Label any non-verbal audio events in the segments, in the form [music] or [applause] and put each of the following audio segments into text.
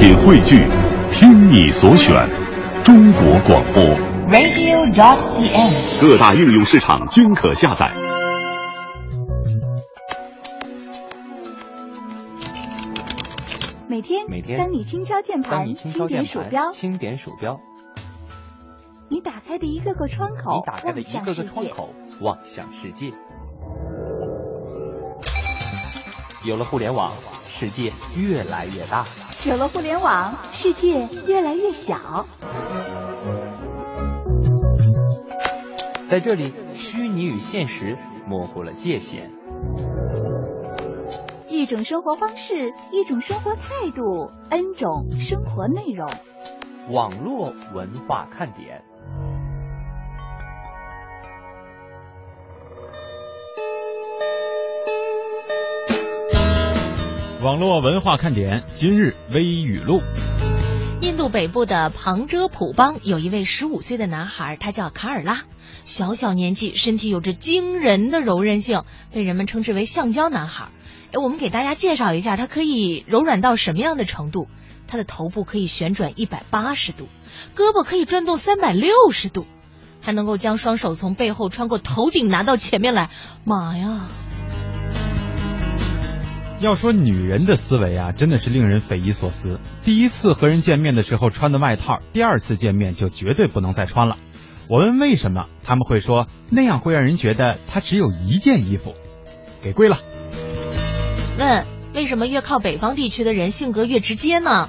品汇聚，听你所选，中国广播。radio.dot.cn，。各大应用市场均可下载。每天，每天当你轻敲键盘，轻点鼠标，轻点鼠标，你打开的一个个窗口你，打开的一个个。窗口望向世界。有了互联网，世界越来越大。有了互联网，世界越来越小。在这里，虚拟与现实模糊了界限。一种生活方式，一种生活态度，N 种生活内容。网络文化看点。网络文化看点今日微语录。印度北部的旁遮普邦有一位十五岁的男孩，他叫卡尔拉。小小年纪，身体有着惊人的柔韧性，被人们称之为“橡胶男孩”。哎，我们给大家介绍一下，他可以柔软到什么样的程度？他的头部可以旋转一百八十度，胳膊可以转动三百六十度，还能够将双手从背后穿过头顶拿到前面来。妈呀！要说女人的思维啊，真的是令人匪夷所思。第一次和人见面的时候穿的外套，第二次见面就绝对不能再穿了。我问为什么，他们会说那样会让人觉得他只有一件衣服。给跪了。问为什么越靠北方地区的人性格越直接呢？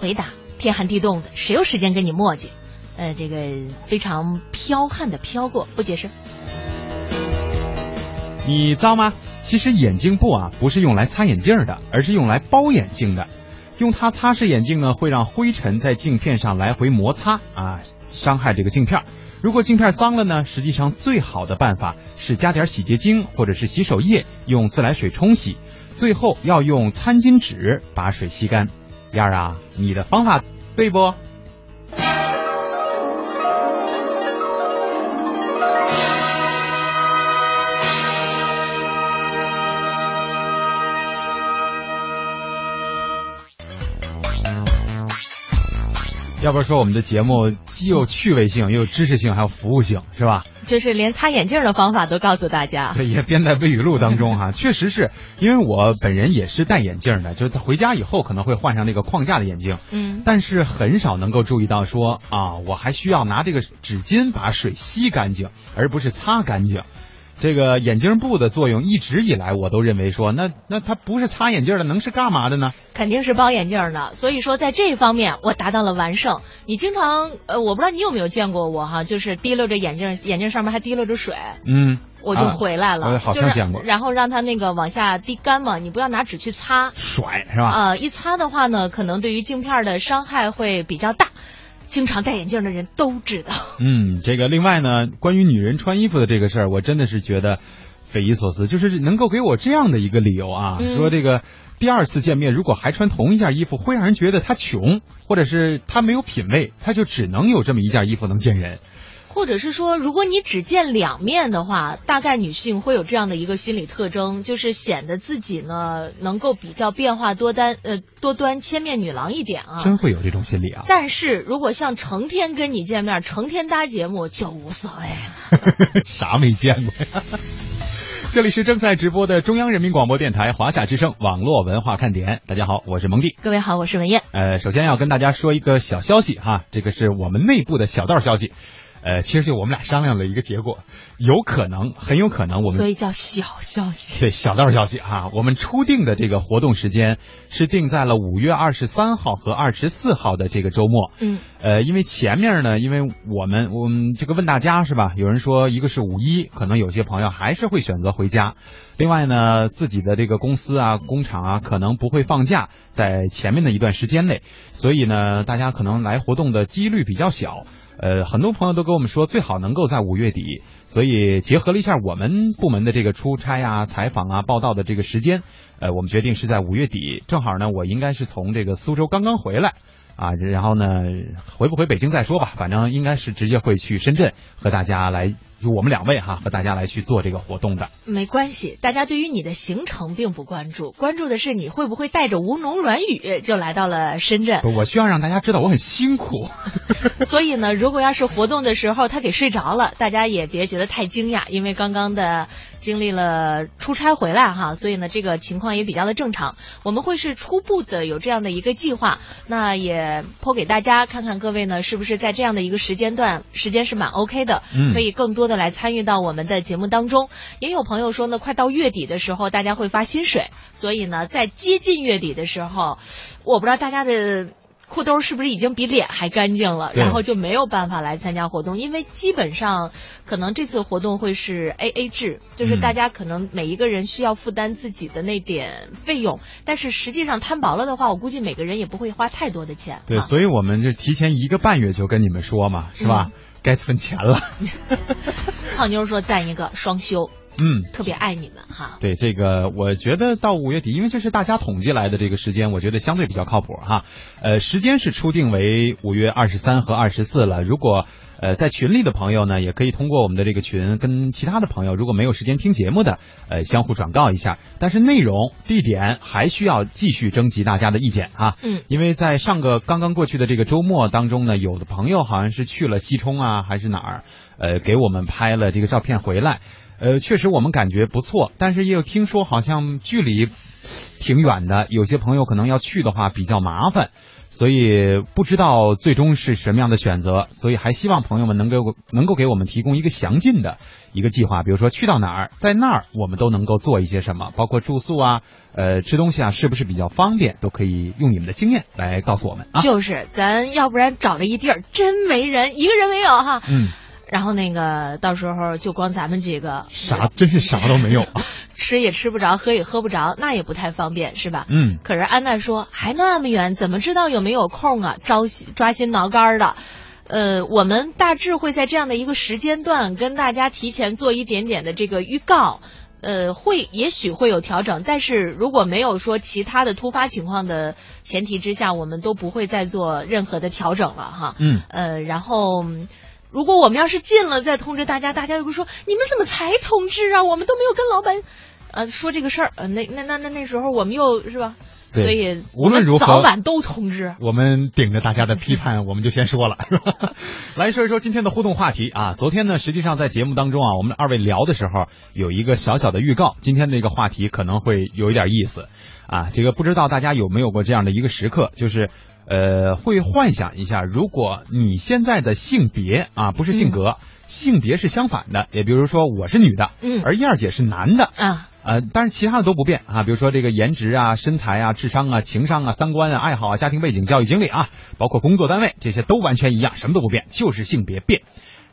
回答：天寒地冻的，谁有时间跟你磨叽？呃，这个非常剽悍的飘过，不解释。你脏吗？其实眼镜布啊不是用来擦眼镜的，而是用来包眼镜的。用它擦拭眼镜呢，会让灰尘在镜片上来回摩擦啊，伤害这个镜片。如果镜片脏了呢，实际上最好的办法是加点洗洁精或者是洗手液，用自来水冲洗，最后要用餐巾纸把水吸干。燕儿啊，你的方法对不？要不说我们的节目既有趣味性，又有知识性，还有服务性，是吧？就是连擦眼镜的方法都告诉大家。[laughs] 对也编在微语录当中哈、[laughs] 确实是因为我本人也是戴眼镜的，就是回家以后可能会换上那个框架的眼镜，嗯，但是很少能够注意到说啊，我还需要拿这个纸巾把水吸干净，而不是擦干净。这个眼镜布的作用一直以来我都认为说，那那它不是擦眼镜的，能是干嘛的呢？肯定是包眼镜的。所以说，在这方面我达到了完胜。你经常呃，我不知道你有没有见过我哈，就是提溜着眼镜，眼镜上面还提溜着水。嗯，我就啊回来了，我好像就是见过然后让它那个往下滴干嘛，你不要拿纸去擦，甩是吧？呃，一擦的话呢，可能对于镜片的伤害会比较大。经常戴眼镜的人都知道。嗯，这个另外呢，关于女人穿衣服的这个事儿，我真的是觉得匪夷所思，就是能够给我这样的一个理由啊，嗯说这个第二次见面如果还穿同一件衣服，会让人觉得他穷，或者是他没有品味，他就只能有这么一件衣服能见人。或者是说，如果你只见两面的话，大概女性会有这样的一个心理特征，就是显得自己呢能够比较变化多端，呃多端千面女郎一点啊。真会有这种心理啊！但是如果像成天跟你见面，成天搭节目，就无所谓了。[laughs] 啥没见过呀？这里是正在直播的中央人民广播电台华夏之声网络文化看点。大家好，我是蒙蒂。各位好，我是文艳。呃，首先要跟大家说一个小消息哈，这个是我们内部的小道消息。呃，其实就我们俩商量了一个结果，有可能，很有可能我们所以叫小消息。对小道消息哈，我们初定的这个活动时间是定在了五月二十三号和二十四号的这个周末。嗯，呃，因为前面呢，因为我们我们这个问大家是吧？有人说一个是五一，可能有些朋友还是会选择回家。另外呢，自己的这个公司啊、工厂啊，可能不会放假，在前面的一段时间内，所以呢，大家可能来活动的几率比较小。呃，很多朋友都跟我们说，最好能够在五月底。所以结合了一下我们部门的这个出差啊、采访啊、报道的这个时间，呃，我们决定是在五月底，正好呢，我应该是从这个苏州刚刚回来。啊，然后呢，回不回北京再说吧，反正应该是直接会去深圳和大家来就我们两位哈和大家来去做这个活动的。没关系，大家对于你的行程并不关注，关注的是你会不会带着吴侬软语就来到了深圳。我需要让大家知道我很辛苦。[laughs] 所以呢，如果要是活动的时候他给睡着了，大家也别觉得太惊讶，因为刚刚的经历了出差回来哈，所以呢这个情况也比较的正常。我们会是初步的有这样的一个计划，那也抛给大家看看，各位呢是不是在这样的一个时间段时间是蛮 OK 的，嗯可以更多的来参与到我们的节目当中。也有朋友说呢，快到月底的时候，大家会发薪水，所以呢，在接近月底的时候，我不知道大家的。裤兜是不是已经比脸还干净了？然后就没有办法来参加活动，因为基本上可能这次活动会是 A A 制，就是嗯大家可能每一个人需要负担自己的那点费用，但是实际上摊薄了的话，我估计每个人也不会花太多的钱。对，啊所以我们就提前一个半月就跟你们说嘛，是吧？该存钱了。[laughs] 胖妞说赞一个双休，嗯。特别爱你们哈。对这个，我觉得到五月底，因为这是大家统计来的这个时间，我觉得相对比较靠谱哈。呃，时间是初定为五月二十三和二十四了。如果呃在群里的朋友呢，也可以通过我们的这个群跟其他的朋友，如果没有时间听节目的，呃相互转告一下。但是内容、地点还需要继续征集大家的意见啊。嗯，因为在上个刚刚过去的这个周末当中呢，有的朋友好像是去了西充啊，还是哪儿，呃，给我们拍了这个照片回来。呃，确实我们感觉不错，但是也有听说好像距离挺远的，有些朋友可能要去的话比较麻烦，所以不知道最终是什么样的选择，所以还希望朋友们能给我能够给我们提供一个详尽的一个计划，比如说去到哪儿，在那儿我们都能够做一些什么，包括住宿啊，[laughs] 呃，吃东西啊，是不是比较方便，都可以用你们的经验来告诉我们啊。就是咱要不然找了一地儿真没人，一个人没有哈。嗯，然后那个到时候就光咱们几个，啥真是啥都没有啊。[laughs] 吃也吃不着，喝也喝不着，那也不太方便，是吧？嗯。可是安娜说还那么远，怎么知道有没有空啊？招心抓心挠肝的。呃，我们大致会在这样的一个时间段跟大家提前做一点点的这个预告。呃，会也许会有调整，但是如果没有说其他的突发情况的前提之下，我们都不会再做任何的调整了哈。嗯。呃，然后。嗯如果我们要是进了再通知大家，大家又会说你们怎么才通知啊？我们都没有跟老板，呃，说这个事儿。呃，那那那那那时候我们又是吧？对所以无论如何早晚都通知。我们顶着大家的批判，我们就先说了，[laughs] 是吧？来说一说今天的互动话题啊。昨天呢，实际上在节目当中啊，我们二位聊的时候有一个小小的预告，今天这个话题可能会有一点意思啊。这个不知道大家有没有过这样的一个时刻，就是呃，会幻想一下，如果你现在的性别啊，不是性格，性别是相反的，也比如说我是女的，嗯而燕儿姐是男的，啊，呃，但是其他的都不变啊，比如说这个颜值啊、身材啊、智商啊、情商啊、三观啊、爱好啊、家庭背景、教育经历啊，包括工作单位这些都完全一样，什么都不变，就是性别变。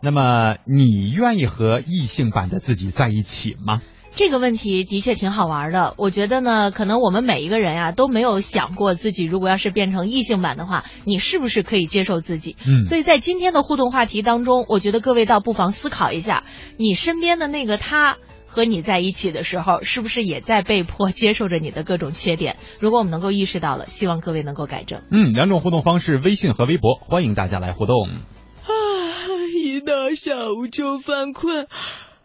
那么你愿意和异性版的自己在一起吗？这个问题的确挺好玩的。我觉得呢，可能我们每一个人呀、都没有想过自己如果要是变成异性版的话，你是不是可以接受自己？嗯所以在今天的互动话题当中，我觉得各位倒不妨思考一下，你身边的那个他。和你在一起的时候，是不是也在被迫接受着你的各种缺点？如果我们能够意识到了，希望各位能够改正。嗯，两种互动方式，微信和微博，欢迎大家来互动。啊，一到下午就犯困，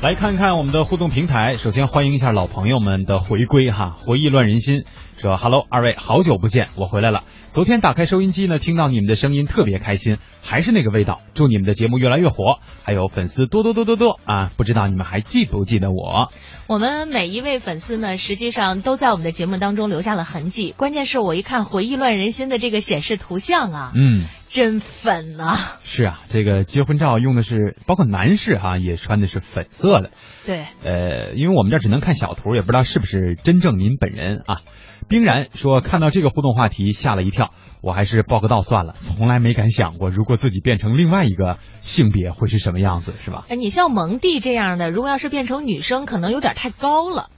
来看看我们的互动平台，首先欢迎一下老朋友们的回归哈，回忆乱人心，说 Hello，二位好久不见，我回来了。昨天打开收音机呢，听到你们的声音特别开心，还是那个味道。祝你们的节目越来越火，还有粉丝多多多多多啊！不知道你们还记不记得我？我们每一位粉丝呢，实际上都在我们的节目当中留下了痕迹。关键是我一看回忆乱人心的这个显示图像啊，嗯，真粉啊！是啊，这个结婚照用的是，包括男士哈、也穿的是粉色的。对，呃，因为我们这儿只能看小图，也不知道是不是真正您本人啊。冰然说看到这个互动话题吓了一跳，我还是报个到算了，从来没敢想过如果自己变成另外一个性别会是什么样子，是吧？哎，你像蒙蒂这样的，如果要是变成女生，可能有点太高了。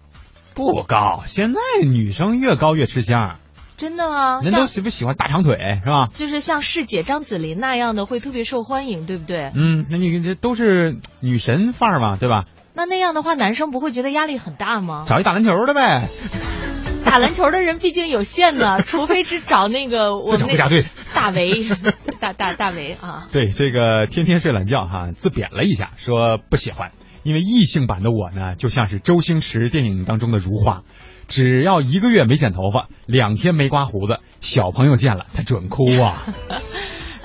不高，现在女生越高越吃香，真的啊，人都喜不喜欢大长腿是吧？就是像师姐张子琳那样的，会特别受欢迎，对不对？嗯，那你这都是女神范儿嘛，对吧？那那样的话，男生不会觉得压力很大吗？找一打篮球的呗，[laughs] 打篮球的人毕竟有限呢，除非是找那个 [laughs] 我们那自找国家队。大维，大大大维啊。[laughs] 对这个天天睡懒觉哈，自贬了一下，说不喜欢，因为异性版的我呢，就像是周星驰电影当中的如花，只要一个月没剪头发，两天没刮胡子，小朋友见了他准哭啊。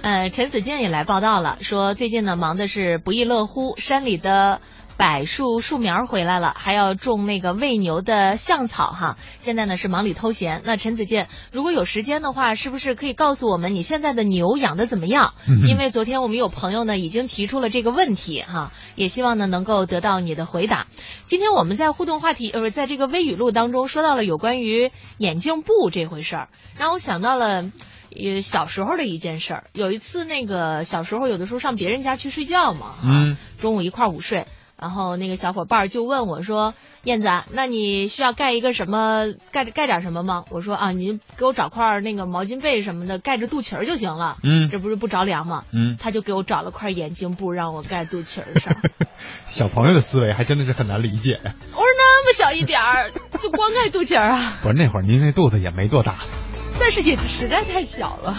呃，陈子健也来报道了，说最近呢忙的是不亦乐乎，山里的柏树树苗回来了，还要种那个喂牛的象草哈。现在呢是忙里偷闲。那陈子健，如果有时间的话，是不是可以告诉我们你现在的牛养的怎么样？嗯因为昨天我们有朋友呢已经提出了这个问题哈，也希望呢能够得到你的回答。今天我们在互动话题呃，在这个微语录当中说到了有关于眼镜布这回事儿，让我想到了。呃，小时候的一件事儿，有一次那个小时候有的时候上别人家去睡觉嘛，啊嗯，中午一块儿午睡，然后那个小伙伴就问我说：“燕子，那你需要盖一个什么盖盖点什么吗？”我说：“啊，你给我找块那个毛巾被什么的盖着肚脐儿就行了，嗯这不是不着凉吗？”嗯，他就给我找了块眼镜布让我盖肚脐儿上。[laughs] 小朋友的思维还真的是很难理解呀。我说那么小一点儿，就光盖肚脐儿啊，不是那会儿您那肚子也没多大。但是也实在太小了。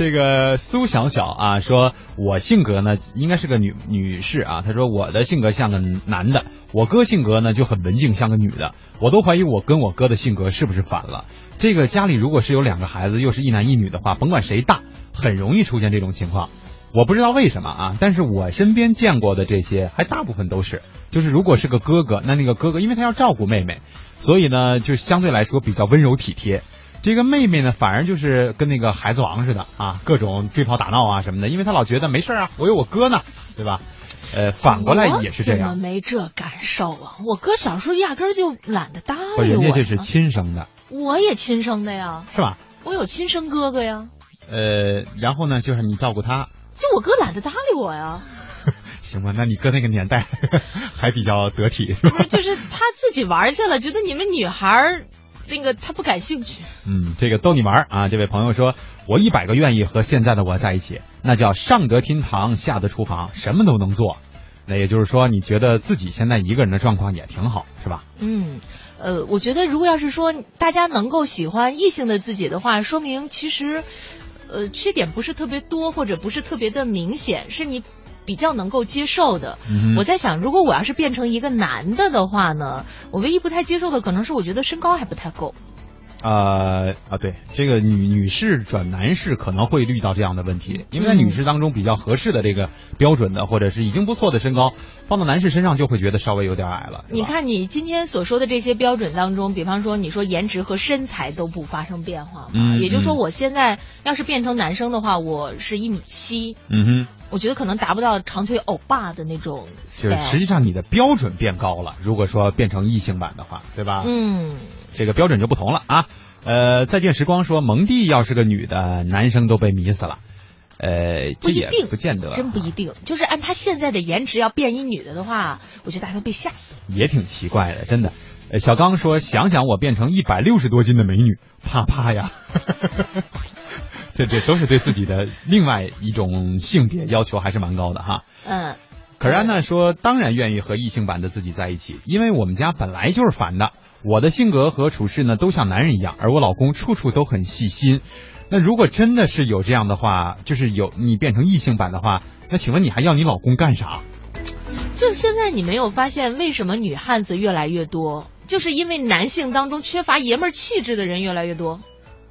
这个苏小小啊，说我性格呢应该是个女女士啊，她说我的性格像个男的，我哥性格呢就很文静，像个女的，我都怀疑我跟我哥的性格是不是反了。这个家里如果是有两个孩子，又是一男一女的话，甭管谁大，很容易出现这种情况。我不知道为什么啊，但是我身边见过的这些，还大部分都是，就是如果是个哥哥，那那个哥哥因为他要照顾妹妹，所以呢就相对来说比较温柔体贴。这个妹妹呢，反而就是跟那个孩子王似的啊，各种追跑打闹啊什么的，因为她老觉得没事啊，我有我哥呢，对吧？呃，反过来也是这样我怎么，没这感受啊？我哥小时候压根儿就懒得搭，理我呀。人家这是亲生的，我也亲生的呀，是吧？我有亲生哥哥呀，呃，然后呢，就是你照顾他，就我哥懒得搭理我呀，[laughs] 行吧？那你哥那个年代 [laughs] 还比较得体？不是，就是他自己玩去了，觉得你们女孩儿那个他不感兴趣。嗯，这个逗你玩儿啊！这位朋友说，我一百个愿意和现在的我在一起，那叫上得厅堂，下得厨房，什么都能做。那也就是说，你觉得自己现在一个人的状况也挺好，是吧？嗯，呃，我觉得如果要是说大家能够喜欢异性的自己的话，说明其实，呃，缺点不是特别多，或者不是特别的明显，是你比较能够接受的。嗯我在想，如果我要是变成一个男的的话呢，我唯一不太接受的可能是我觉得身高还不太够。呃啊，对，这个女女士转男士可能会遇到这样的问题，因为在嗯女士当中比较合适的这个标准的，或者是已经不错的身高，放到男士身上就会觉得稍微有点矮了。你，看你今天所说的这些标准当中，比方说你说颜值和身材都不发生变化嘛，嗯也就是说嗯我现在要是变成男生的话，我是一米七，嗯哼，我觉得可能达不到长腿欧巴的那种就是。实际上你的标准变高了，如果说变成异性版的话，对吧？嗯，这个标准就不同了啊。呃，再见时光说蒙蒂要是个女的，男生都被迷死了。呃，这也不一定，不见得，真不一定。就是按他现在的颜值要变一女的的话，我觉得大家都被吓死。也挺奇怪的，真的。呃，小刚说，想想我变成一百六十多斤的美女，怕怕呀。[laughs] 这这都是对自己的另外一种性别要求还是蛮高的哈。嗯，可是安娜说，当然愿意和异性版的自己在一起，因为我们家本来就是反的。我的性格和处事呢，都像男人一样，而我老公处处都很细心。那如果真的是有这样的话，就是有你变成异性版的话，那请问你还要你老公干啥？就是现在你没有发现为什么女汉子越来越多，就是因为男性当中缺乏爷们儿气质的人越来越多。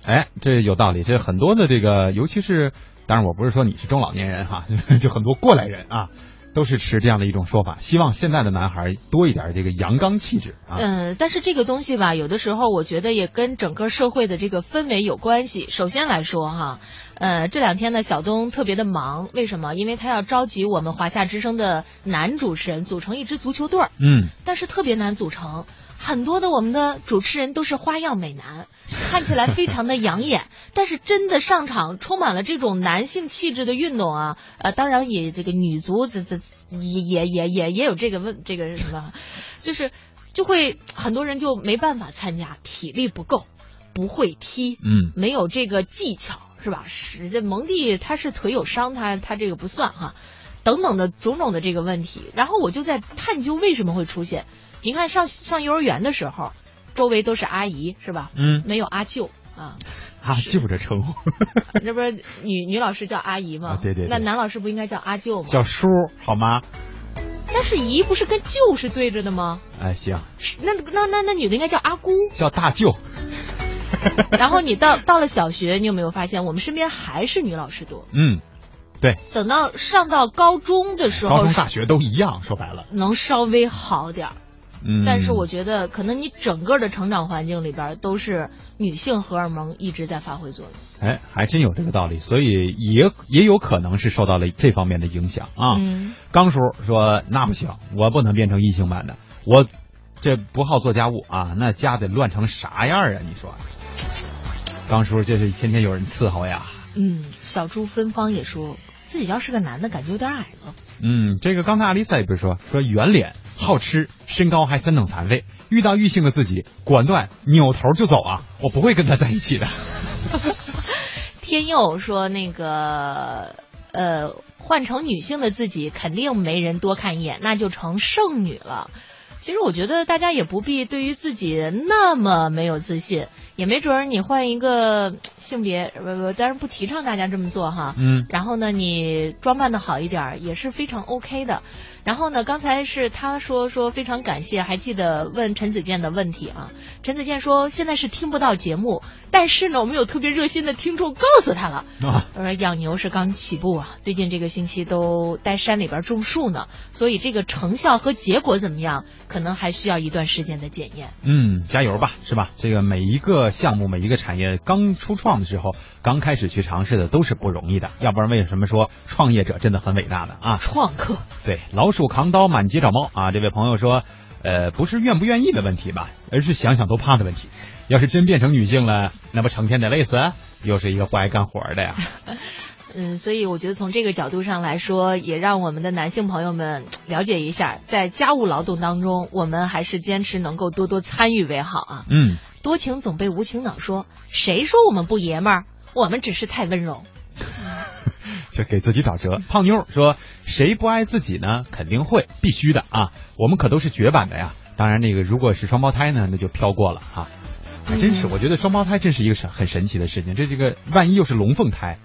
哎，这有道理。这很多的这个，尤其是，当然我不是说你是中老年人哈，[laughs] 就很多过来人啊，都是持这样的一种说法，希望现在的男孩多一点这个阳刚气质啊。嗯，但是这个东西吧，有的时候我觉得也跟整个社会的这个氛围有关系。首先来说哈，呃，这两天呢，小东特别的忙，为什么？因为他要召集我们华夏之声的男主持人组成一支足球队儿，嗯，但是特别难组成。很多的我们的主持人都是花样美男，看起来非常的养眼，[laughs] 但是真的上场充满了这种男性气质的运动啊，呃，当然也这个女足这这也也也也也有这个问这个什么，就是就会很多人就没办法参加，体力不够，不会踢，嗯，没有这个技巧是吧？是这蒙蒂他是腿有伤，他他这个不算哈，等等的种种的这个问题，然后我就在探究为什么会出现。你看上上幼儿园的时候，周围都是阿姨是吧？嗯，没有阿舅啊。阿舅这称呼，[laughs] 那不是女女老师叫阿姨吗？啊对对对那男老师不应该叫阿舅吗？叫叔好吗？但是姨不是跟舅是对着的吗？哎，行，那那那那女的应该叫阿姑。叫大舅。[laughs] 然后你到到了小学，你有没有发现我们身边还是女老师多？嗯，对，等到上到高中的时候，高中、大学都一样，说白了，能稍微好点儿。嗯，但是我觉得，可能你整个的成长环境里边都是女性荷尔蒙一直在发挥作用。哎，还真有这个道理，所以也也有可能是受到了这方面的影响啊。嗯，刚叔说那不行，我不能变成异性版的，我这不好做家务啊，那家得乱成啥样啊？你说，刚叔这是天天有人伺候呀。嗯，小猪芬芳也说自己要是个男的，感觉有点矮了。嗯，这个刚才阿丽萨也不是说说圆脸、好吃、身高还三等残废，遇到异性的自己，果断扭头就走啊！我不会跟他在一起的。[laughs] 天佑说那个呃，换成女性的自己，肯定没人多看一眼，那就成剩女了。其实我觉得大家也不必对于自己那么没有自信，也没准儿你换一个性别，不不，当然不提倡大家这么做哈。嗯，然后呢，你装扮的好一点儿也是非常 OK 的。然后呢，刚才是他说说非常感谢，还记得问陈子健的问题啊。陈子健说现在是听不到节目，但是呢，我们有特别热心的听众告诉他了，[laughs] 啊，他说养牛是刚起步啊，最近这个星期都待山里边种树呢，所以这个成效和结果怎么样，可能还需要一段时间的检验。嗯，加油吧，是吧？这个每一个项目、每一个产业刚初创的时候，刚开始去尝试的都是不容易的，要不然为什么说创业者真的很伟大的啊？创客，对，老鼠扛刀满街找猫啊！这位朋友说，呃，不是愿不愿意的问题吧，而是想想都怕的问题。要是真变成女性了，那不成天得累死？又是一个不爱干活的呀。[laughs] 嗯，所以我觉得从这个角度上来说，也让我们的男性朋友们了解一下，在家务劳动当中，我们还是坚持能够多多参与为好啊。嗯，多情总被无情恼说，谁说我们不爷们儿？我们只是太温柔。这给自己打折。胖妞说，谁不爱自己呢？肯定会，必须的啊！我们可都是绝版的呀。当然，那个如果是双胞胎呢，那就飘过了啊。还真是，我觉得双胞胎真是一个神很神奇的事情。这这个万一又是龙凤胎，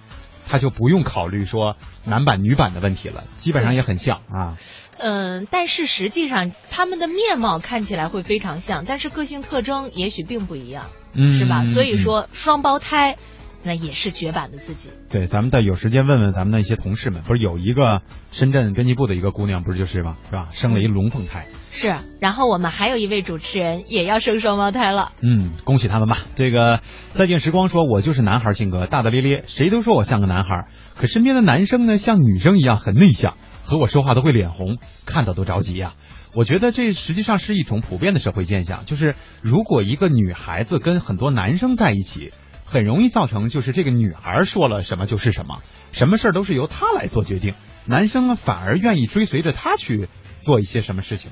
他就不用考虑说男版女版的问题了，基本上也很像啊。嗯，但是实际上他们的面貌看起来会非常像，但是个性特征也许并不一样，嗯，是吧？所以嗯说双胞胎，那也是绝版的自己。对，咱们再有时间问问咱们的一些同事们，不是有一个深圳编辑部的一个姑娘，不是就是吗？是吧？生了一龙凤胎。是，然后我们还有一位主持人也要生双胞胎了。嗯，恭喜他们吧。这个再见时光说，我就是男孩性格，大大咧咧，谁都说我像个男孩，可身边的男生呢，像女生一样很内向，和我说话都会脸红，看到都着急呀、我觉得这实际上是一种普遍的社会现象，就是如果一个女孩子跟很多男生在一起，很容易造成就是这个女孩说了什么就是什么，什么事儿都是由她来做决定，男生呢反而愿意追随着她去做一些什么事情。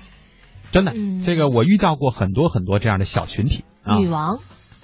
真的，嗯这个我遇到过很多很多这样的小群体啊。女王，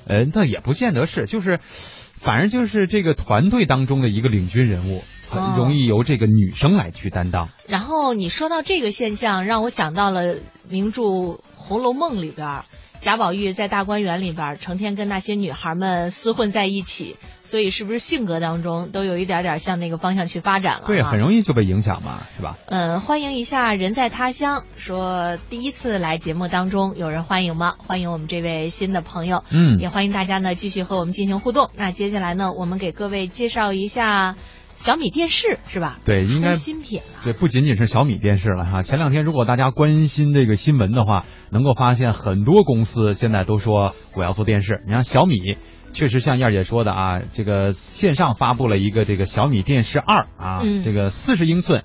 呃，那也不见得是，就是，反正就是这个团队当中的一个领军人物，很哦容易由这个女生来去担当。然后你说到这个现象，让我想到了名著《红楼梦》里边儿贾宝玉在大观园里边儿成天跟那些女孩们厮混在一起，所以是不是性格当中都有一点点向那个方向去发展了？对，很容易就被影响嘛，是吧？嗯，欢迎一下人在他乡，说第一次来节目当中，有人欢迎吗？欢迎我们这位新的朋友，嗯也欢迎大家呢继续和我们进行互动。那接下来呢，我们给各位介绍一下小米电视，是吧？对，应该新品了。对，不仅仅是小米电视了哈。前两天如果大家关心这个新闻的话，能够发现很多公司现在都说我要做电视。你看小米，确实像燕儿姐说的啊，这个线上发布了一个这个小米电视二啊，嗯这个四十英寸，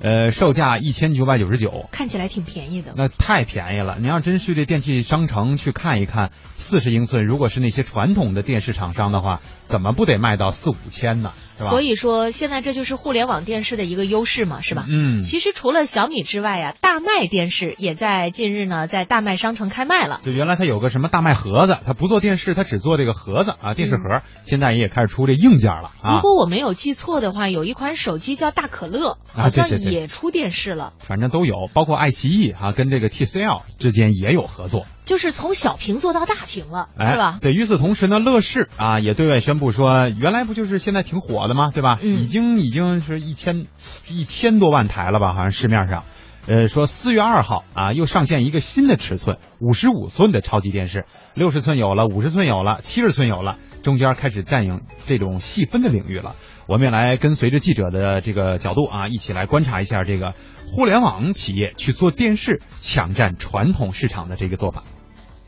呃，售价一千九百九十九。看起来挺便宜的。那太便宜了！你要真去这电器商城去看一看，四十英寸，如果是那些传统的电视厂商的话，怎么不得卖到四五千呢？是吧？所以说，现在这就是互联网电视的一个优势嘛，是吧？嗯，其实除了小米之外呀，大麦电视也在近日呢，在大麦商城开卖了。就原来它有个什么大麦盒子，它不做电视，它只做这个盒子啊，电视盒。现在也开始出这硬件了啊。如果我没有记错的话，有一款手机叫大可乐，啊好像也出电视了。反正都有，包括爱奇艺啊，跟这个 TCL 之间也有合作，就是从小屏做到大屏了，哎，是吧？对，与此同时呢，乐视啊也对外宣布说，原来不就是现在挺火的吗？对吧？嗯已经已经是一千一千多万台了吧？好像市面上。呃，说四月二号啊，又上线一个新的尺寸，五十五寸的超级电视，六十寸有了，五十寸有了，七十寸有了，中间开始占领这种细分的领域了。我们也来跟随着记者的这个角度啊，一起来观察一下这个互联网企业去做电视抢占传统市场的这个做法。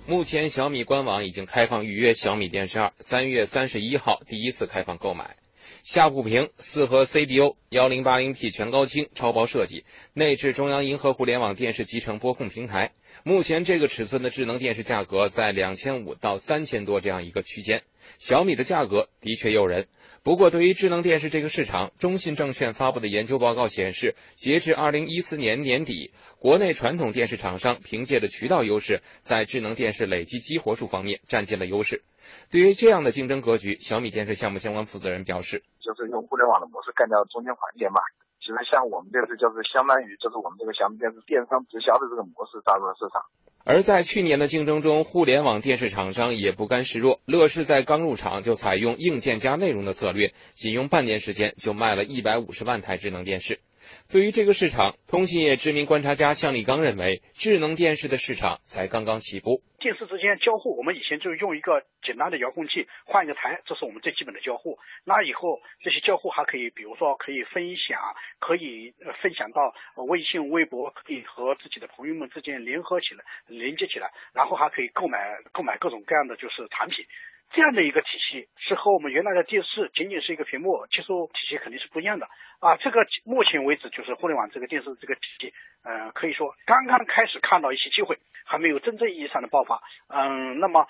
目前小米官网已经开放预约小米电视二，三月三十一号第一次开放购买。下部屏四核 CBO，幺零八零 P 全高清超薄设计，内置中央银河互联网电视集成播控平台。目前这个尺寸的智能电视价格在两千五到三千多这样一个区间。小米的价格的确诱人，不过对于智能电视这个市场，中信证券发布的研究报告显示，截至二零一四年年底，国内传统电视厂商凭借的渠道优势，在智能电视累计激活数方面占尽了优势。对于这样的竞争格局，小米电视项目相关负责人表示，就是用互联网的模式干掉中间环节嘛。其实像我们这次就是相当于就是我们这个小米电视电商直销的这个模式打入了市场。而在去年的竞争中，互联网电视厂商也不甘示弱。乐视在刚入场就采用硬件加内容的策略，仅用半年时间就卖了一百五十万台智能电视。对于这个市场，通信业知名观察家向立刚认为，智能电视的市场才刚刚起步。电视之间交互，我们以前就是用一个简单的遥控器换一个台，这是我们最基本的交互。那以后这些交互还可以，比如说可以分享，可以分享到微信、微博，可以和自己的朋友们之间联合起来、连接起来，然后还可以购买购买各种各样的就是产品。这样的一个体系是和我们原来的电视仅仅是一个屏幕接收体系肯定是不一样的啊。这个目前为止就是互联网这个电视这个体系，嗯，可以说刚刚开始看到一些机会，还没有真正意义上的爆发。嗯，那么，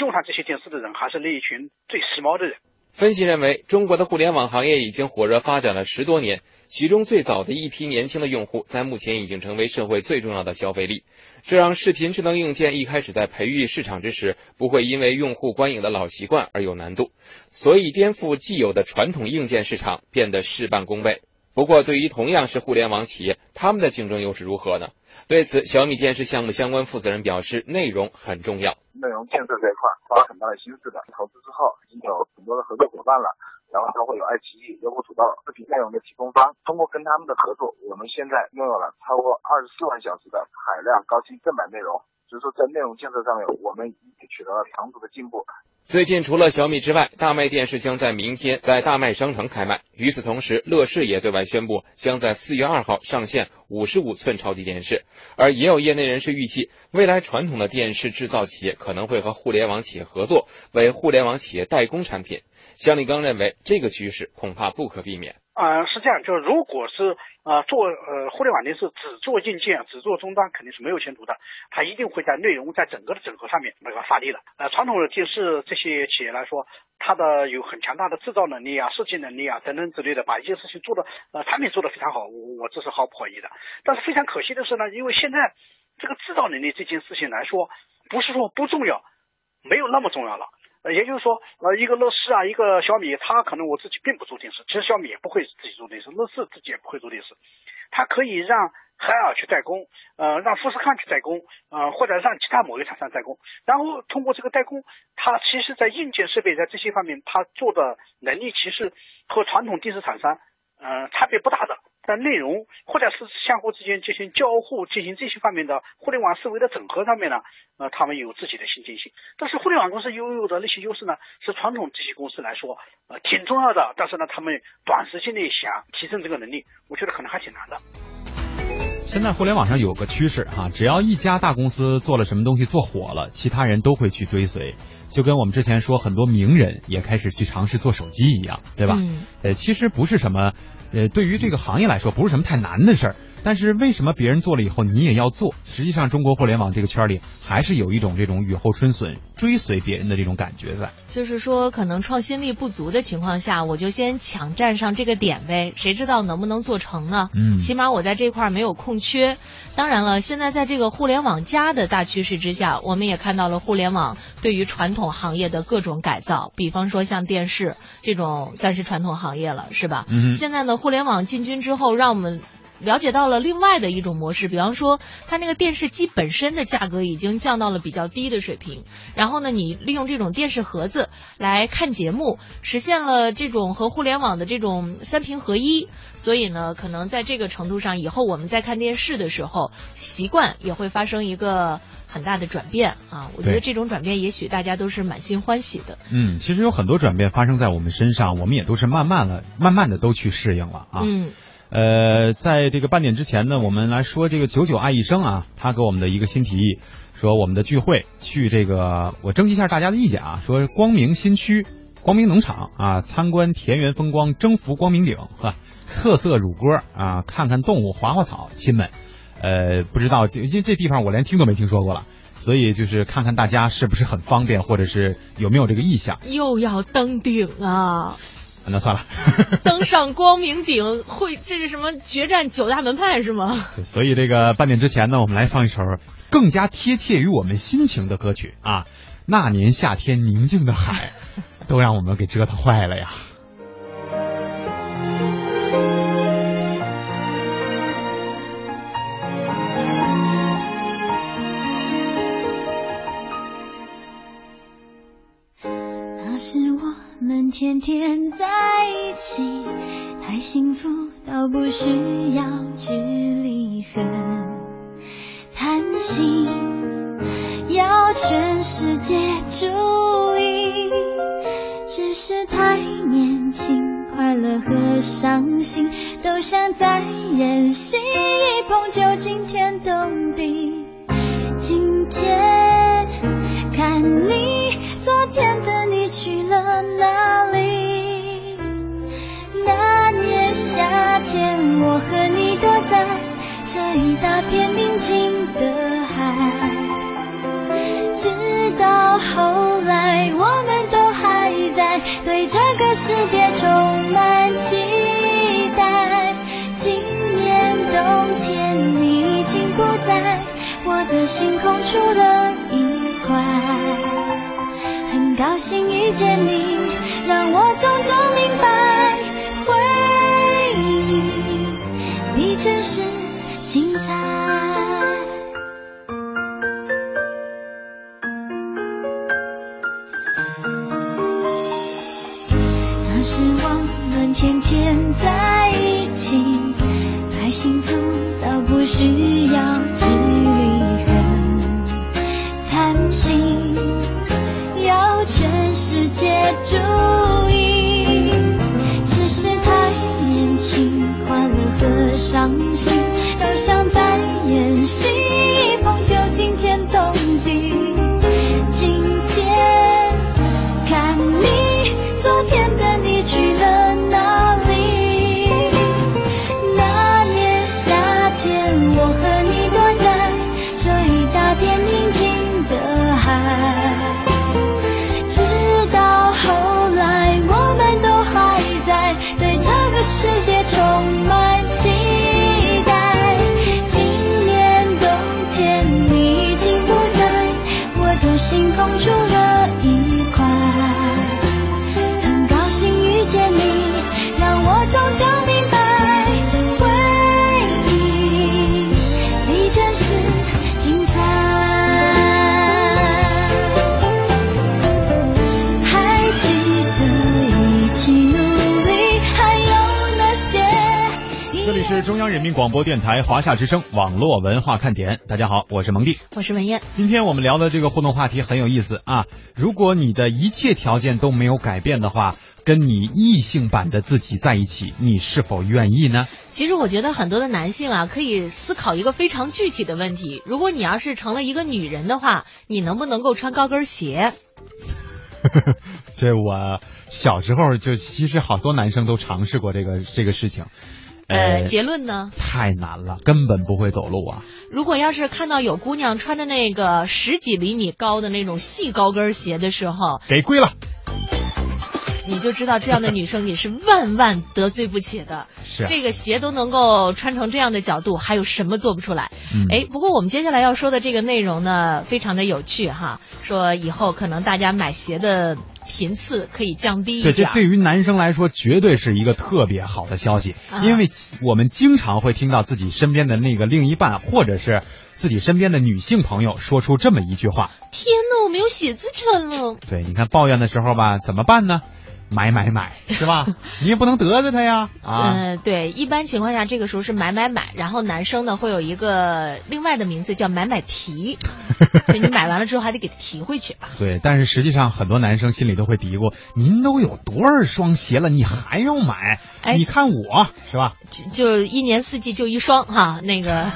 用上这些电视的人还是那一群最时髦的人。分析认为，中国的互联网行业已经火热发展了十多年，其中最早的一批年轻的用户，在目前已经成为社会最重要的消费力。这让视频智能硬件一开始在培育市场之时，不会因为用户观影的老习惯而有难度，所以颠覆既有的传统硬件市场变得事半功倍。不过，对于同样是互联网企业，他们的竞争又是如何呢？对此，小米电视项目相关负责人表示，内容很重要。内容建设这一块花了很大的心思的，投资之后已经有很多的合作伙伴了，然后包括有爱奇艺、优酷土豆视频内容的提供方。通过跟他们的合作，我们现在拥有了超过二十四万小时的海量高清正版内容。所以说，在内容建设上面，我们已经取得了长足的进步。最近除了小米之外，大麦电视将在明天在大麦商城开卖。与此同时，乐视也对外宣布，将在四月二号上线五十五寸超级电视。而也有业内人士预计，未来传统的电视制造企业可能会和互联网企业合作，为互联网企业代工产品。向立刚认为，这个趋势恐怕不可避免。呃，是这样，就是如果是呃做呃互联网电视只做硬件、只做终端，肯定是没有前途的。它一定会在内容在整个的整合上面那个发力的。呃，传统的电视这些企业来说，它的有很强大的制造能力啊、设计能力啊等等之类的，把一件事情做的呃产品做得非常好，我我这是毫不怀疑的。但是非常可惜的是呢，因为现在这个制造能力这件事情来说，不是说不重要，没有那么重要了。呃，也就是说，呃，一个乐视啊，一个小米，它可能我自己并不做电视，其实小米也不会自己做电视，乐视自己也不会做电视，它可以让海尔去代工，呃，让富士康去代工，呃，或者让其他某一个厂商代工，然后通过这个代工，它其实在硬件设备在这些方面，它做的能力其实和传统电视厂商，呃，差别不大的。在内容或者是相互之间进行交互、进行这些方面的互联网思维的整合上面呢，呃，他们有自己的先进性。但是互联网公司拥有的那些优势呢，是传统这些公司来说，呃，挺重要的。但是呢，他们短时间内想提升这个能力，我觉得可能还挺难的。现在互联网上有个趋势哈，只要一家大公司做了什么东西做火了，其他人都会去追随，就跟我们之前说很多名人也开始去尝试做手机一样，对吧？嗯呃，其实不是什么，呃，对于这个行业来说不是什么太难的事儿。但是为什么别人做了以后你也要做？实际上，中国互联网这个圈里还是有一种这种雨后春笋、追随别人的这种感觉在。就是说，可能创新力不足的情况下，我就先抢占上这个点呗，谁知道能不能做成呢？嗯起码我在这块没有空缺。当然了，现在在这个互联网加的大趋势之下，我们也看到了互联网对于传统行业的各种改造，比方说像电视这种算是传统行业了，是吧？嗯现在呢，互联网进军之后，让我们。了解到了另外的一种模式，比方说，它那个电视机本身的价格已经降到了比较低的水平，然后呢，你利用这种电视盒子来看节目，实现了这种和互联网的这种三屏合一，所以呢，可能在这个程度上，以后我们在看电视的时候，习惯也会发生一个很大的转变啊。我觉得这种转变，也许大家都是满心欢喜的。嗯，其实有很多转变发生在我们身上，我们也都是慢慢了、慢慢的都去适应了啊。嗯。呃，在这个半点之前呢，我们来说这个九九爱一生啊，他给我们的一个新提议，说我们的聚会去这个，我征集一下大家的意见啊，说光明新区、[laughs] 光明农场啊，参观田园风光，征服光明顶，呵，特色乳鸽啊，看看动物，滑滑草，亲们，呃，不知道这这地方我连听都没听说过了。所以就是看看大家是不是很方便，或者是有没有这个意向。又要登顶啊！那算了，[laughs] 登上光明顶会这是什么决战九大门派是吗？对所以这个半点之前呢，我们来放一首更加贴切于我们心情的歌曲啊。那年夏天宁静的海，都让我们给折腾坏了呀。天天在一起，太幸福到不需要距离和贪心，要全世界注意，只是太年轻，快乐和伤心都想再任性一碰就惊天动地。今天看你，昨天的你去了哪里？那年夏天，我和你躲在这一大片宁静的海，直到后来，我们都还在对这个世界充满期待。今年冬天，你已经不在。我的星空出了一块，高兴遇见你，让我终究明白，广播电台华夏之声网络文化看点。大家好，我是蒙蒂，我是文燕。今天我们聊的这个互动话题很有意思啊！如果你的一切条件都没有改变的话，跟你异性版的自己在一起，你是否愿意呢？其实我觉得很多的男性啊，可以思考一个非常具体的问题：如果你要是成了一个女人的话，你能不能够穿高跟鞋？[laughs] 这我小时候就其实好多男生都尝试过这个这个事情。呃，结论呢？太难了，根本不会走路啊！如果要是看到有姑娘穿着那个十几厘米高的那种细高跟鞋的时候，给跪了。你就知道这样的女生你是万万得罪不起的。是、啊，这个鞋都能够穿成这样的角度，还有什么做不出来？嗯，哎，不过我们接下来要说的这个内容呢，非常的有趣哈。说以后可能大家买鞋的频次可以降低一点。对，这对于男生来说绝对是一个特别好的消息，啊、因为我们经常会听到自己身边的那个另一半，或者是自己身边的女性朋友说出这么一句话：“天呐，我没有鞋子穿了。”对，你看抱怨的时候吧，怎么办呢？买买买，是吧？[laughs] 你也不能得罪他呀。啊，嗯，对，一般情况下这个时候是买买买，然后男生呢会有一个另外的名字叫买买提，[laughs] 你买完了之后还得给他提回去。对，但是实际上很多男生心里都会嘀咕：您都有多少双鞋了，你还要买？哎，你看我是吧？就一年四季就一双哈，那个。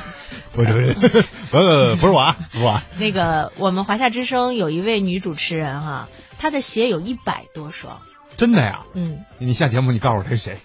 不是不是，[laughs] 呃，不是我啊，不是我。那个我们华夏之声有一位女主持人哈，她的鞋有一百多双。真的呀？嗯，你下节目，你告诉我他是谁？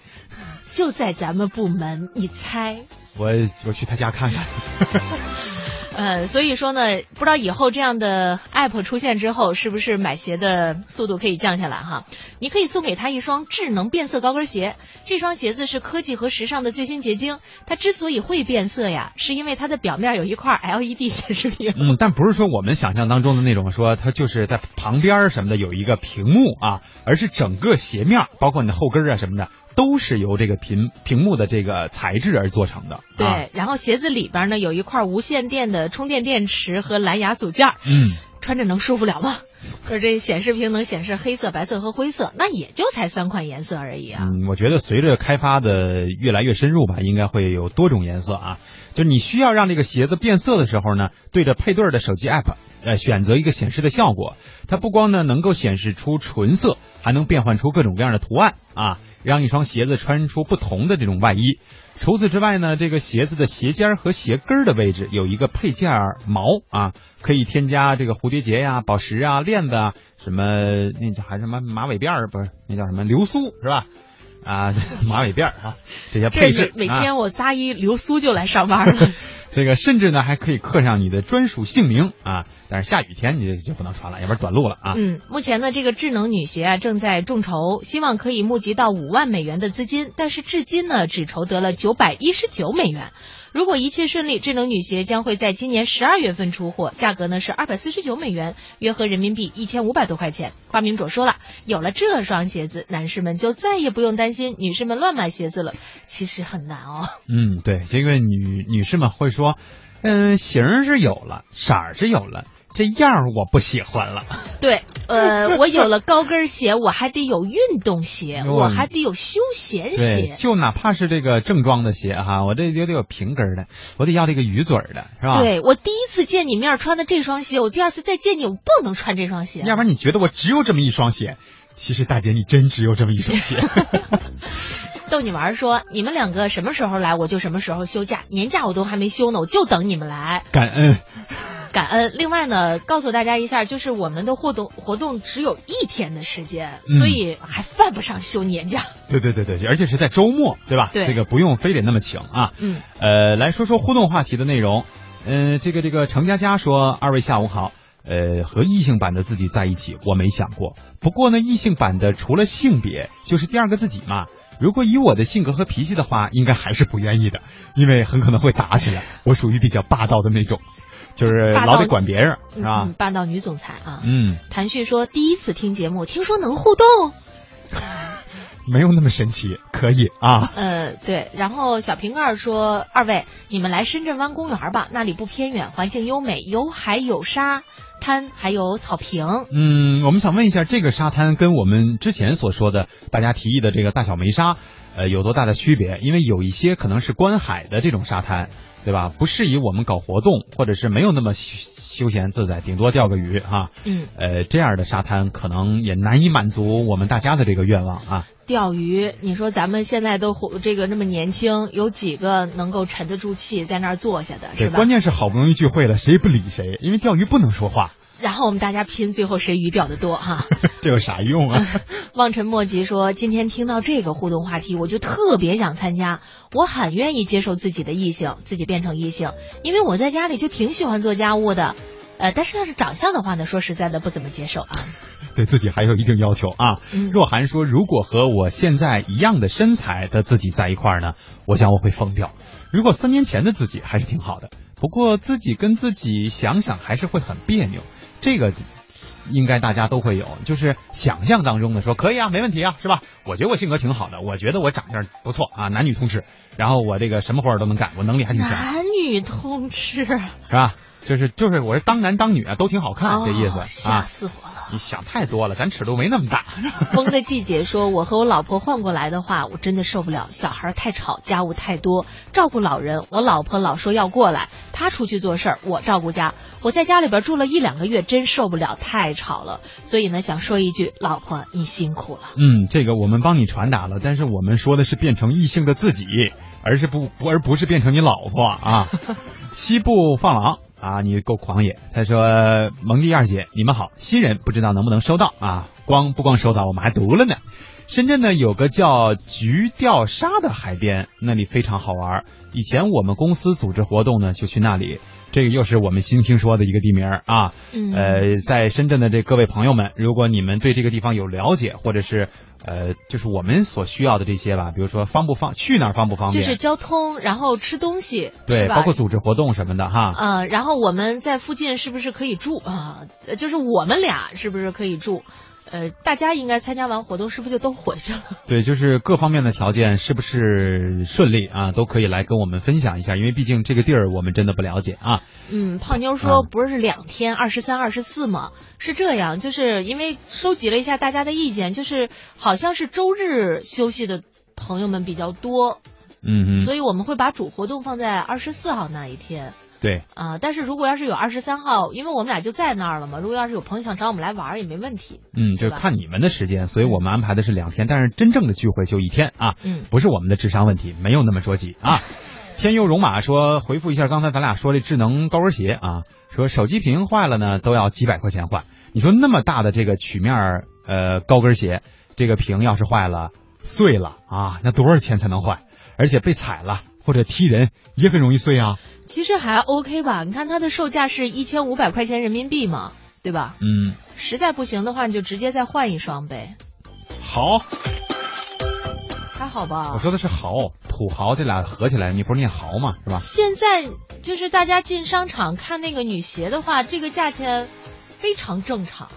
就在咱们部门，你猜？我我去他家看看。[laughs] 呃，所以说呢，不知道以后这样的 app 出现之后，是不是买鞋的速度可以降下来哈？你可以送给他一双智能变色高跟鞋，这双鞋子是科技和时尚的最新结晶。它之所以会变色呀，是因为它的表面有一块 LED 显示屏。嗯，但不是说我们想象当中的那种，说它就是在旁边什么的有一个屏幕啊，而是整个鞋面，包括你的后跟啊什么的。都是由这个屏屏幕的这个材质而做成的。对，啊、然后鞋子里边呢有一块无线电的充电电池和蓝牙组件。嗯，穿着能舒服了吗？说 [laughs] 这显示屏能显示黑色、白色和灰色，那也就才三款颜色而已啊。嗯，我觉得随着开发的越来越深入吧，应该会有多种颜色啊。就你需要让这个鞋子变色的时候呢，对着配对的手机 app，呃，选择一个显示的效果。它不光呢能够显示出纯色，还能变换出各种各样的图案啊。让一双鞋子穿出不同的这种外衣。除此之外呢，这个鞋子的鞋尖和鞋跟的位置有一个配件毛啊，可以添加这个蝴蝶结呀、宝石啊、链子啊，什么那叫还什么马尾辫儿，不是那叫什么流苏是吧？啊，马尾辫儿啊，这些配饰。每天我扎一流苏就来上班了。[laughs] 这个甚至呢还可以刻上你的专属姓名啊，但是下雨天你就就不能穿了，要不然短路了啊。嗯，目前呢这个智能女鞋啊正在众筹，希望可以募集到五万美元的资金，但是至今呢只筹得了九百一十九美元。如果一切顺利，智能女鞋将会在今年十二月份出货，价格呢是二百四十九美元，约合人民币一千五百多块钱。发明者说了，有了这双鞋子，男士们就再也不用担心女士们乱买鞋子了。其实很难哦。嗯，对，因为女女士们会说，嗯，型是有了，色儿是有了。这样我不喜欢了。[laughs] 对，呃，我有了高跟鞋，我还得有运动鞋，我还得有休闲鞋。就哪怕是这个正装的鞋哈，我这也得有平跟的，我得要这个鱼嘴的，是吧？对，我第一次见你面穿的这双鞋，我第二次再见你，我不能穿这双鞋。要不然你觉得我只有这么一双鞋？其实大姐，你真只有这么一双鞋。[laughs] [laughs] 逗你玩说，你们两个什么时候来，我就什么时候休假，年假我都还没休呢，我就等你们来。感恩。感恩。另外呢，告诉大家一下，就是我们的活动活动只有一天的时间，嗯、所以还犯不上休年假。对对对对，而且是在周末，对吧？对，这个不用非得那么请啊。嗯。呃，来说说互动话题的内容。嗯、呃，这个这个程佳佳说，二位下午好。呃，和异性版的自己在一起，我没想过。不过呢，异性版的除了性别，就是第二个自己嘛。如果以我的性格和脾气的话，应该还是不愿意的，因为很可能会打起来。我属于比较霸道的那种。就是老得管别人，是吧、嗯？霸道女总裁啊。嗯。谭旭说，第一次听节目，听说能互动。[laughs] 没有那么神奇，可以啊。呃，对。然后小瓶盖说：“二位，你们来深圳湾公园吧，那里不偏远，环境优美，有海有沙滩，还有草坪。”嗯，我们想问一下，这个沙滩跟我们之前所说的大家提议的这个大小梅沙，呃有多大的区别，因为有一些可能是观海的这种沙滩，对吧？不适宜我们搞活动，或者是没有那么休闲自在，顶多钓个鱼啊。嗯，呃，这样的沙滩可能也难以满足我们大家的这个愿望啊。钓鱼，你说咱们现在都活这个那么年轻，有几个能够沉得住气在那儿坐下的，对，是吧？关键是好不容易聚会了，谁也不理谁，因为钓鱼不能说话，然后我们大家拼最后谁鱼钓的多哈。[laughs] 这有啥用啊？望尘莫及说，今天听到这个互动话题，我就特别想参加，我很愿意接受自己的异性，自己变成异性，因为我在家里就挺喜欢做家务的。呃，但是要是长相的话呢，说实在的不怎么接受啊。[laughs] 对自己还有一定要求啊。嗯若涵说，如果和我现在一样的身材的自己在一块儿呢，我想我会疯掉。如果三年前的自己还是挺好的，不过自己跟自己想想还是会很别扭。这个应该大家都会有，就是想象当中的说可以啊，没问题啊，是吧？我觉得我性格挺好的，我觉得我长相不错啊，男女通吃，然后我这个什么活儿都能干，我能力还挺强，男女通吃，是吧？就是就是我是当男当女啊，都挺好看，这意思哦吓啊。死我了！你想太多了，咱尺度没那么大。风的季节说，我和我老婆换过来的话，我真的受不了，小孩太吵，家务太多，照顾老人，我老婆老说要过来，她出去做事儿，我照顾家，我在家里边住了一两个月，真受不了，太吵了。所以呢，想说一句，老婆你辛苦了。嗯，这个我们帮你传达了，但是我们说的是变成异性的自己，而是不不而不是变成你老婆啊。[laughs] 西部放狼啊，你够狂野。他说：“蒙蒂二姐，你们好，新人不知道能不能收到啊？光不光收到，我们还读了呢。深圳呢有个叫菊钓沙的海边，那里非常好玩。以前我们公司组织活动呢，就去那里。这个又是我们新听说的一个地名啊。嗯呃，在深圳的这各位朋友们，如果你们对这个地方有了解，或者是呃，就是我们所需要的这些吧，比如说方不方去哪儿方不方便，就是交通，然后吃东西，对，包括组织活动什么的哈。呃，然后我们在附近是不是可以住啊？呃就是我们俩是不是可以住？呃，大家应该参加完活动是不是就都回去了？[laughs] 对，就是各方面的条件是不是顺利啊，都可以来跟我们分享一下，因为毕竟这个地儿我们真的不了解啊。嗯，胖妞说不是两天，二十三、二十四吗？是这样，就是因为收集了一下大家的意见，就是好像是周日休息的朋友们比较多，嗯嗯，所以我们会把主活动放在二十四号那一天。对，啊、但是如果要是有二十三号，因为我们俩就在那儿了嘛，如果要是有朋友想找我们来玩儿也没问题。嗯，就是看你们的时间，所以我们安排的是两天，但是真正的聚会就一天啊。嗯，不是我们的智商问题，没有那么着急啊。[laughs] 天佑戎马说回复一下刚才咱俩说的智能高跟鞋啊，说手机屏坏了呢都要几百块钱换。你说那么大的这个曲面呃高跟鞋，这个屏要是坏了碎了啊，那多少钱才能换？而且被踩了或者踢人也很容易碎啊。其实还 OK 吧？你看它的售价是一千五百块钱人民币嘛，对吧？嗯，实在不行的话，你就直接再换一双呗，好，还好吧我？说的是豪土豪这俩合起来，你不是念豪吗？是吧？现在就是大家进商场看那个女鞋的话，这个价钱非常正常。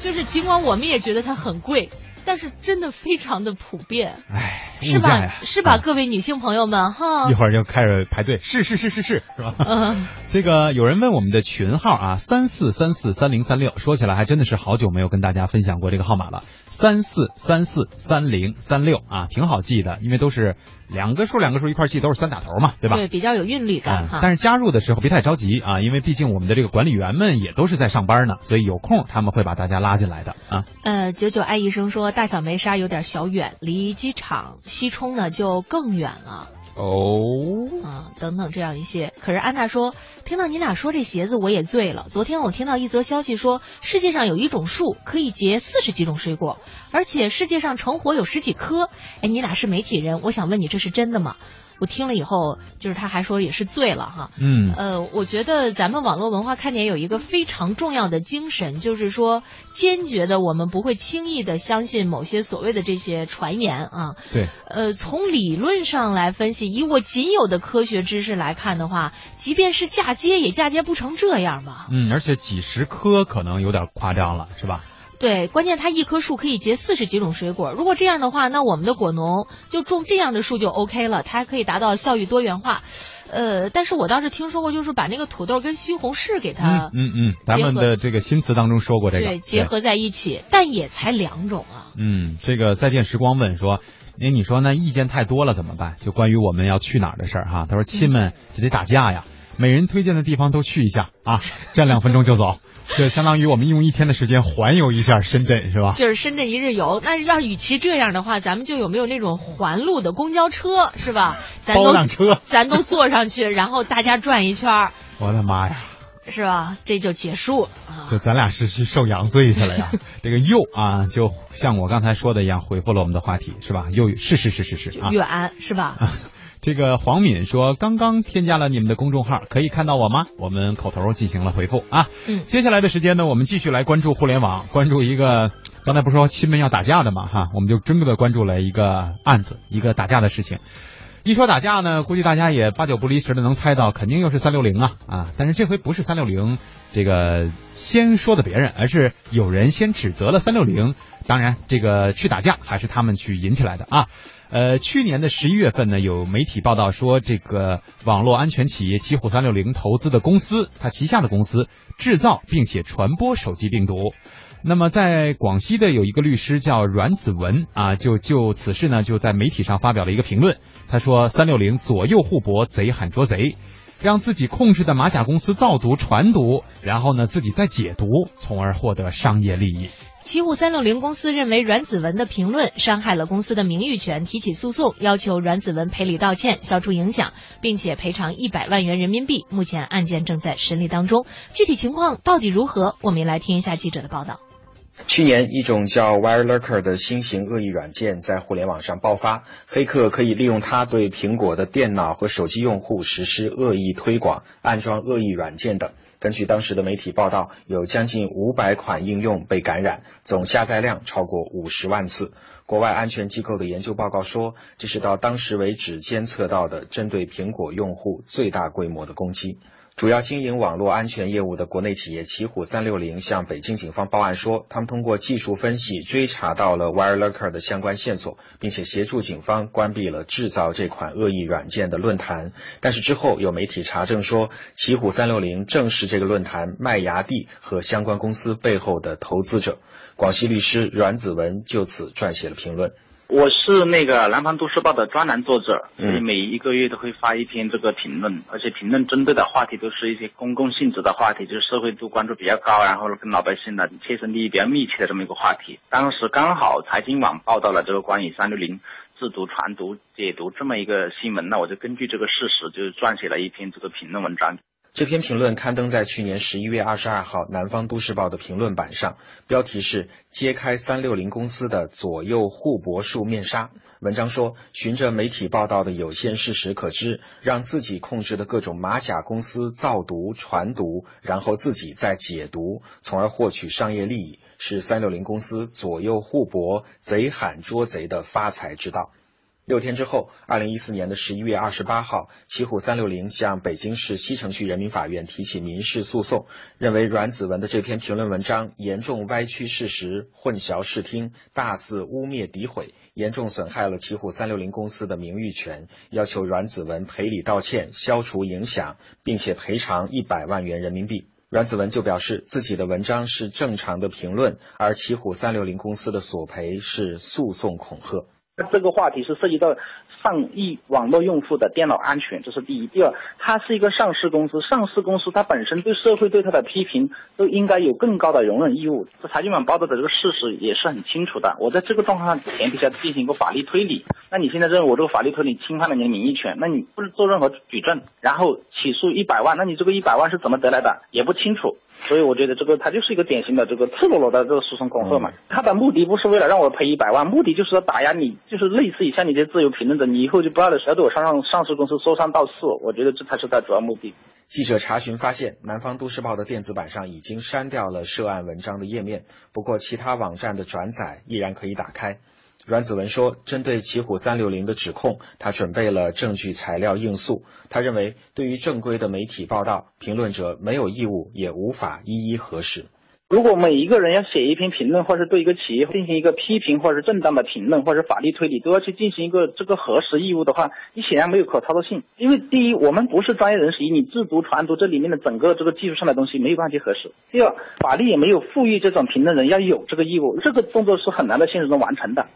就是尽管我们也觉得它很贵，但是真的非常的普遍，哎，是吧？是吧，各位女性朋友们哈一。会儿就开始排队，是是是是是，是吧？嗯，这个有人问我们的群号啊，三四三四三零三六，说起来还真的是好久没有跟大家分享过这个号码了，三四三四三零三六啊，挺好记的，因为都是两个数两个数一块记，都是三打头嘛，对吧？对，比较有韵律感哈。嗯但是加入的时候别太着急啊，因为毕竟我们的这个管理员们也都是在上班呢，所以有空他们会把大家拉进来的啊。呃，九九爱医生说，大小梅沙有点小远，离机场西冲呢就更远了。哦，啊，等等这样一些。可是安娜说，听到你俩说这鞋子，我也醉了。昨天我听到一则消息说，世界上有一种树可以结四十几种水果，而且世界上成活有十几棵。哎，你俩是媒体人，我想问你，这是真的吗？我听了以后，就是他还说也是醉了哈。嗯呃，我觉得咱们网络文化看点有一个非常重要的精神，就是说坚决的我们不会轻易的相信某些所谓的这些传言啊。对，呃，从理论上来分析，以我仅有的科学知识来看的话，即便是嫁接，也嫁接不成这样吧？嗯，而且几十颗可能有点夸张了，是吧？对，关键它一棵树可以结四十几种水果。如果这样的话，那我们的果农就种这样的树就 OK 了，它还可以达到效益多元化。呃，但是我倒是听说过，就是把那个土豆跟西红柿给它嗯嗯嗯，咱们的这个新词当中说过这个，对结合在一起，但也才两种啊。嗯，这个再见时光问说，哎，你说那意见太多了怎么办？就关于我们要去哪儿的事儿哈，他说亲们就得打架呀，每人推荐的地方都去一下啊，站两分钟就走，就相当于我们用一天的时间环游一下深圳是吧？就是深圳一日游。那要与其这样的话，咱们就有没有那种环路的公交车是吧？咱都包辆车 [laughs] 咱都坐上去，然后大家转一圈儿，我的妈呀！是吧？这就结束了啊。就咱俩是去受洋罪去了呀？[laughs] 这个又啊，就像我刚才说的一样，回复了我们的话题是吧？又是是是是是啊。远是吧？[laughs] 这个黄敏说，刚刚添加了你们的公众号，可以看到我吗？我们口头进行了回复啊。嗯，接下来的时间呢，我们继续来关注互联网，关注一个刚才不是说亲们要打架的嘛哈，我们就真的关注了一个案子，一个打架的事情。一说打架呢，估计大家也八九不离十的能猜到，肯定又是三六零啊啊！但是这回不是三六零这个先说的别人，而是有人先指责了三六零。当然，这个去打架还是他们去引起来的啊。呃，去年的十一月份呢，有媒体报道说，这个网络安全企业奇虎三六零投资的公司，它旗下的公司制造并且传播手机病毒。那么，在广西的有一个律师叫阮子文啊，就就此事呢，就在媒体上发表了一个评论。他说：“三六零左右互搏，贼喊捉贼，让自己控制的马甲公司造毒传毒，然后呢自己再解毒，从而获得商业利益。”奇虎三六零公司认为阮子文的评论伤害了公司的名誉权，提起诉讼，要求阮子文赔礼道歉，消除影响，并且赔偿一百万元人民币。目前案件正在审理当中，具体情况到底如何？我们来听一下记者的报道。去年，一种叫 WireLurker 的新型恶意软件在互联网上爆发，黑客可以利用它对苹果的电脑和手机用户实施恶意推广、安装恶意软件等。根据当时的媒体报道，有将近五百款应用被感染，总下载量超过五十万次。国外安全机构的研究报告说，这是到当时为止监测到的针对苹果用户最大规模的攻击。主要经营网络安全业务的国内企业奇虎三六零向北京警方报案说，他们通过技术分析追查到了 WireLurker 的相关线索，并且协助警方关闭了制造这款恶意软件的论坛。但是之后有媒体查证说，奇虎三六零正是这个论坛麦芽地和相关公司背后的投资者。广西律师阮子文就此撰写了评论。我是那个南方都市报的专栏作者，所以每一个月都会发一篇这个评论，而且评论针对的话题都是一些公共性质的话题，就是社会度关注比较高，然后跟老百姓的切身利益比较密切的这么一个话题。当时刚好财经网报道了这个关于三六零制毒、传毒、解毒这么一个新闻，那我就根据这个事实，就是撰写了一篇这个评论文章。这篇评论刊登在去年十一月二十二号《南方都市报》的评论版上，标题是“揭开三六零公司的左右互搏术面纱”。文章说，循着媒体报道的有限事实可知，让自己控制的各种马甲公司造毒、传毒，然后自己再解毒，从而获取商业利益，是三六零公司左右互搏、贼喊捉贼的发财之道。六天之后，二零一四年的十一月二十八号，奇虎三六零向北京市西城区人民法院提起民事诉讼，认为阮子文的这篇评论文章严重歪曲事实、混淆视听、大肆污蔑诋毁，严重损害了奇虎三六零公司的名誉权，要求阮子文赔礼道歉、消除影响，并且赔偿一百万元人民币。阮子文就表示，自己的文章是正常的评论，而奇虎三六零公司的索赔是诉讼恐吓。这个话题是涉及到上亿网络用户的电脑安全，这是第一。第二，它是一个上市公司，上市公司它本身对社会对它的批评都应该有更高的容忍义务。这财经网报道的这个事实也是很清楚的。我在这个状况前提下进行一个法律推理，那你现在认为我这个法律推理侵犯了你的名誉权，那你不是做任何举证，然后起诉一百万，那你这个一百万是怎么得来的也不清楚。所以我觉得这个他就是一个典型的这个赤裸裸的这个诉讼恐吓嘛。他的目的不是为了让我赔一百万，目的就是要打压你，就是类似于像你这些自由评论者，你以后就不要来对我上上上市公司说三道四。我觉得这才是他主要目的。记者查询发现，南方都市报的电子版上已经删掉了涉案文章的页面，不过其他网站的转载依然可以打开。阮子文说：“针对奇虎三六零的指控，他准备了证据材料应诉。他认为，对于正规的媒体报道，评论者没有义务，也无法一一核实。如果每一个人要写一篇评论，或是对一个企业进行一个批评，或者是正当的评论，或者法律推理，都要去进行一个这个核实义务的话，你显然没有可操作性。因为第一，我们不是专业人士，以你制毒、传毒这里面的整个这个技术上的东西没有办法去核实。第二，法律也没有赋予这种评论人要有这个义务，这个动作是很难在现实中完成的。”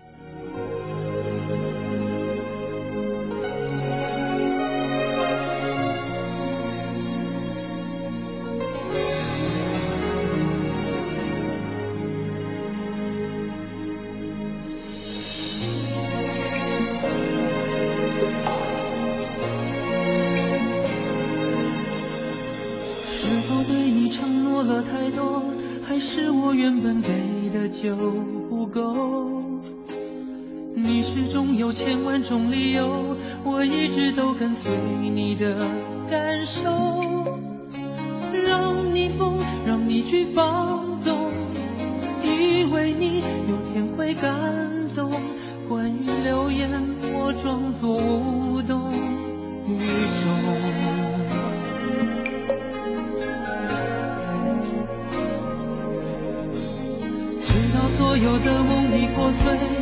种理由，我一直都跟随你的感受，让你疯，让你去放纵，以为你有天会感动。关于流言，我装作无动于衷，直到所有的梦已破碎，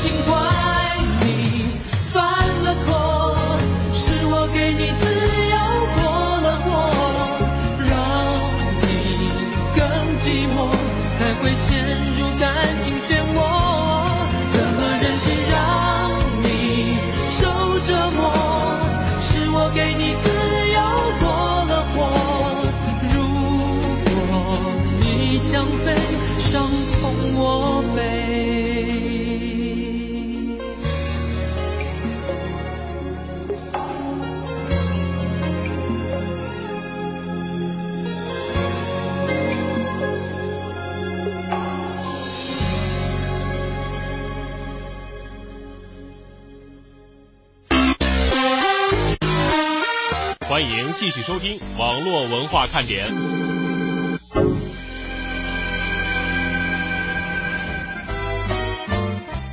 么忍心怪你犯了错？是我给你自由过了火，让你更寂寞，才会继续收听网络文化看点。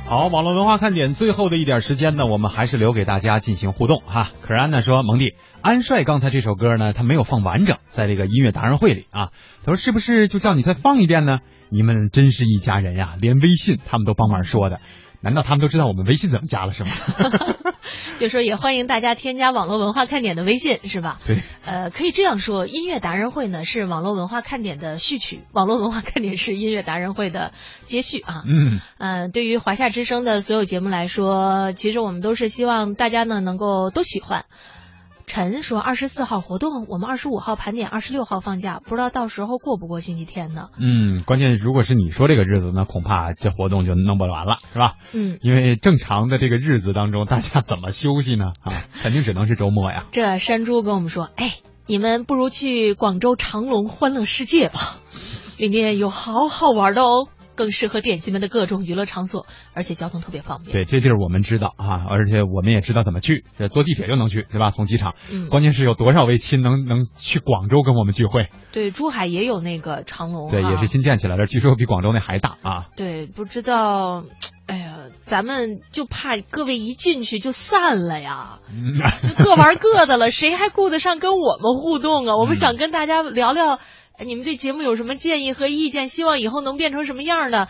好，网络文化看点最后的一点时间呢，我们还是留给大家进行互动哈。可是安呢说，蒙蒂安帅刚才这首歌呢，他没有放完整，在这个音乐达人会里啊，他说是不是就叫你再放一遍呢？你们真是一家人呀，连微信他们都帮忙说的。难道他们都知道我们微信怎么加了是吗？[laughs] 就说也欢迎大家添加网络文化看点的微信，是吧？对。呃，可以这样说，音乐达人会呢是网络文化看点的序曲，[laughs] 网络文化看点是音乐达人会的接续啊。嗯。呃，对于华夏之声的所有节目来说，其实我们都是希望大家呢能够都喜欢。陈说二十四号活动，我们二十五号盘点，二十六号放假，不知道到时候过不过星期天呢？嗯，关键如果是你说这个日子，那恐怕这活动就弄不完了，是吧？嗯，因为正常的这个日子当中，大家怎么休息呢？啊，[laughs] 肯定只能是周末呀。这山猪跟我们说，哎，你们不如去广州长隆欢乐世界吧，里面有好好玩的哦。更适合点心们的各种娱乐场所，而且交通特别方便。对，这地儿我们知道啊，而且我们也知道怎么去，这坐地铁就能去，对吧？从机场。嗯。关键是有多少位亲能能去广州跟我们聚会？对，珠海也有那个长隆。对，也是新建起来的，据说比广州那还大啊。对，不知道，哎呀，咱们就怕各位一进去就散了呀，就各玩各的了，谁还顾得上跟我们互动啊？我们想跟大家聊聊。你们对节目有什么建议和意见？希望以后能变成什么样的？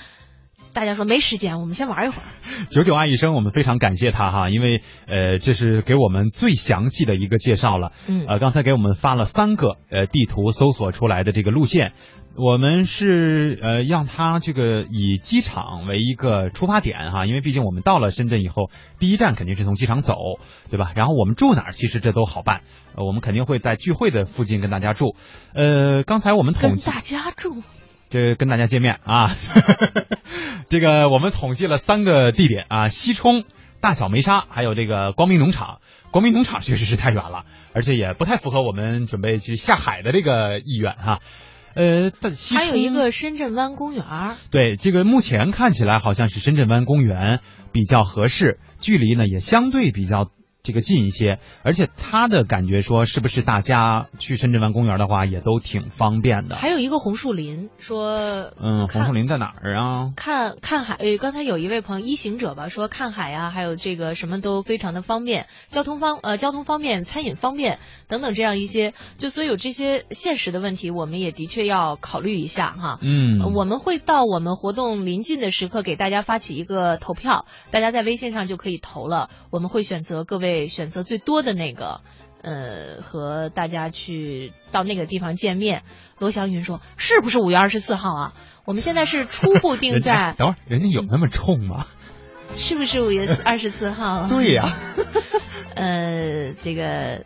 大家说没时间，我们先玩一会儿。九九爱一生，我们非常感谢他哈，因为呃，这是给我们最详细的一个介绍了。嗯，呃，刚才给我们发了三个呃地图搜索出来的这个路线。我们是呃让他这个以机场为一个出发点哈，因为毕竟我们到了深圳以后，第一站肯定是从机场走，对吧？然后我们住哪儿，其实这都好办。呃，我们肯定会在聚会的附近跟大家住。呃，刚才我们统计跟大家住，这跟大家见面啊。[laughs] 这个我们统计了三个地点啊，西冲、大小梅沙，还有这个光明农场。光明农场确实是太远了，而且也不太符合我们准备去下海的这个意愿哈。呃，还有一个深圳湾公园。对，这个目前看起来好像是深圳湾公园比较合适，距离呢也相对比较。这个近一些，而且他的感觉说，是不是大家去深圳湾公园的话，也都挺方便的。还有一个红树林，说，嗯，红树林在哪儿啊？看看海，呃，刚才有一位朋友一行者吧，说看海啊，还有这个什么都非常的方便，交通方呃交通方便，餐饮方便等等这样一些，就所以有这些现实的问题，我们也的确要考虑一下哈。嗯，我们会到我们活动临近的时刻给大家发起一个投票，大家在微信上就可以投了，我们会选择各位。选择最多的那个，呃，和大家去到那个地方见面。罗祥云说：“是不是五月二十四号啊？我们现在是初步定在 [laughs]…… 等会儿，人家有那么冲吗？是不是五月二十四号？对呀。[laughs] 呃，这个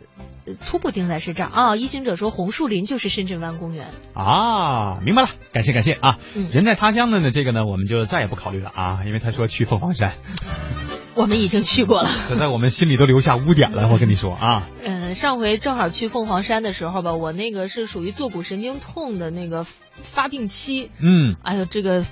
初步定在是这儿啊。一行者说红树林就是深圳湾公园啊，明白了，感谢感谢啊。嗯、人在他乡的呢，这个呢，我们就再也不考虑了啊，因为他说去凤凰山。[laughs] ”我们已经去过了，可在我们心里都留下污点了。我跟你说啊，嗯，上回正好去凤凰山的时候吧，我那个是属于坐骨神经痛的那个发病期，嗯，哎呦，这个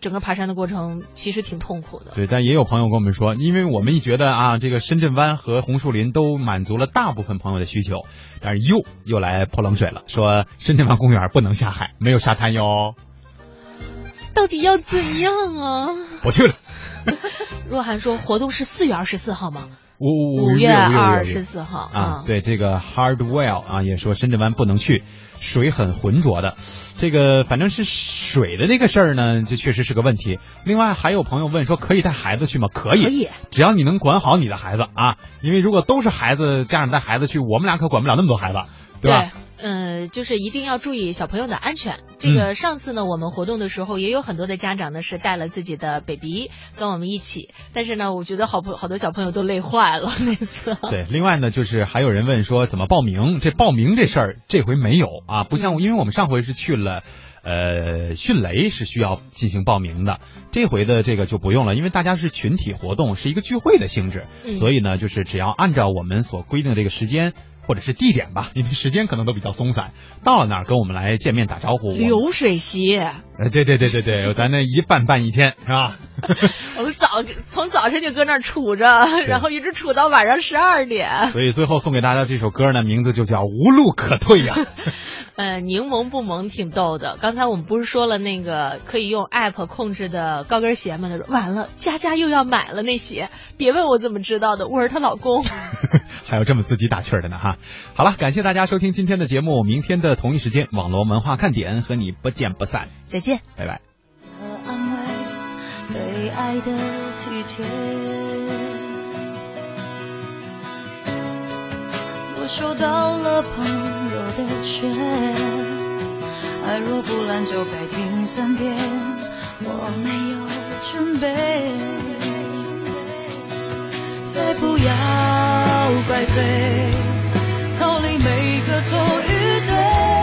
整个爬山的过程其实挺痛苦的。对，但也有朋友跟我们说，因为我们一觉得啊，这个深圳湾和红树林都满足了大部分朋友的需求，但是又又来泼冷水了，说深圳湾公园不能下海，没有沙滩哟。到底要怎样啊？我去了。[laughs] 若涵说：“活动是四月二十四号吗？五五月二十四号啊。对，这个 Hardwell 啊也说深圳湾不能去，水很浑浊的。这个反正是水的这个事儿呢，这确实是个问题。另外还有朋友问说，可以带孩子去吗？可以，可以，只要你能管好你的孩子啊。因为如果都是孩子，家长带孩子去，我们俩可管不了那么多孩子，对吧？”嗯，就是一定要注意小朋友的安全。这个上次呢，我们活动的时候也有很多的家长呢是带了自己的 baby 跟我们一起，但是呢，我觉得好朋好多小朋友都累坏了那次。对，另外呢，就是还有人问说怎么报名？这报名这事儿这回没有啊，不像因为我们上回是去了。呃，迅雷是需要进行报名的，这回的这个就不用了，因为大家是群体活动，是一个聚会的性质，嗯、所以呢，就是只要按照我们所规定的这个时间或者是地点吧，因为时间可能都比较松散，到了那儿跟我们来见面打招呼。流水席，哎，对对对对对，咱那一办办一天是吧？[laughs] 我们早从早晨就搁那儿杵着，然后一直杵到晚上十二点。所以最后送给大家这首歌呢，名字就叫《无路可退》呀。[laughs] 呃，柠檬不萌挺逗的。刚才我们不是说了那个可以用 app 控制的高跟鞋吗？他说完了，佳佳又要买了那鞋，别问我怎么知道的，我是她老公。[laughs] 还有这么自己打趣的呢哈。好了，感谢大家收听今天的节目，明天的同一时间，网络文化看点和你不见不散，再见，拜拜。被爱的体贴，我收到了朋友的劝，爱若不烂就该停三天，我没有准备，再不要。都怪罪逃离每个错与对。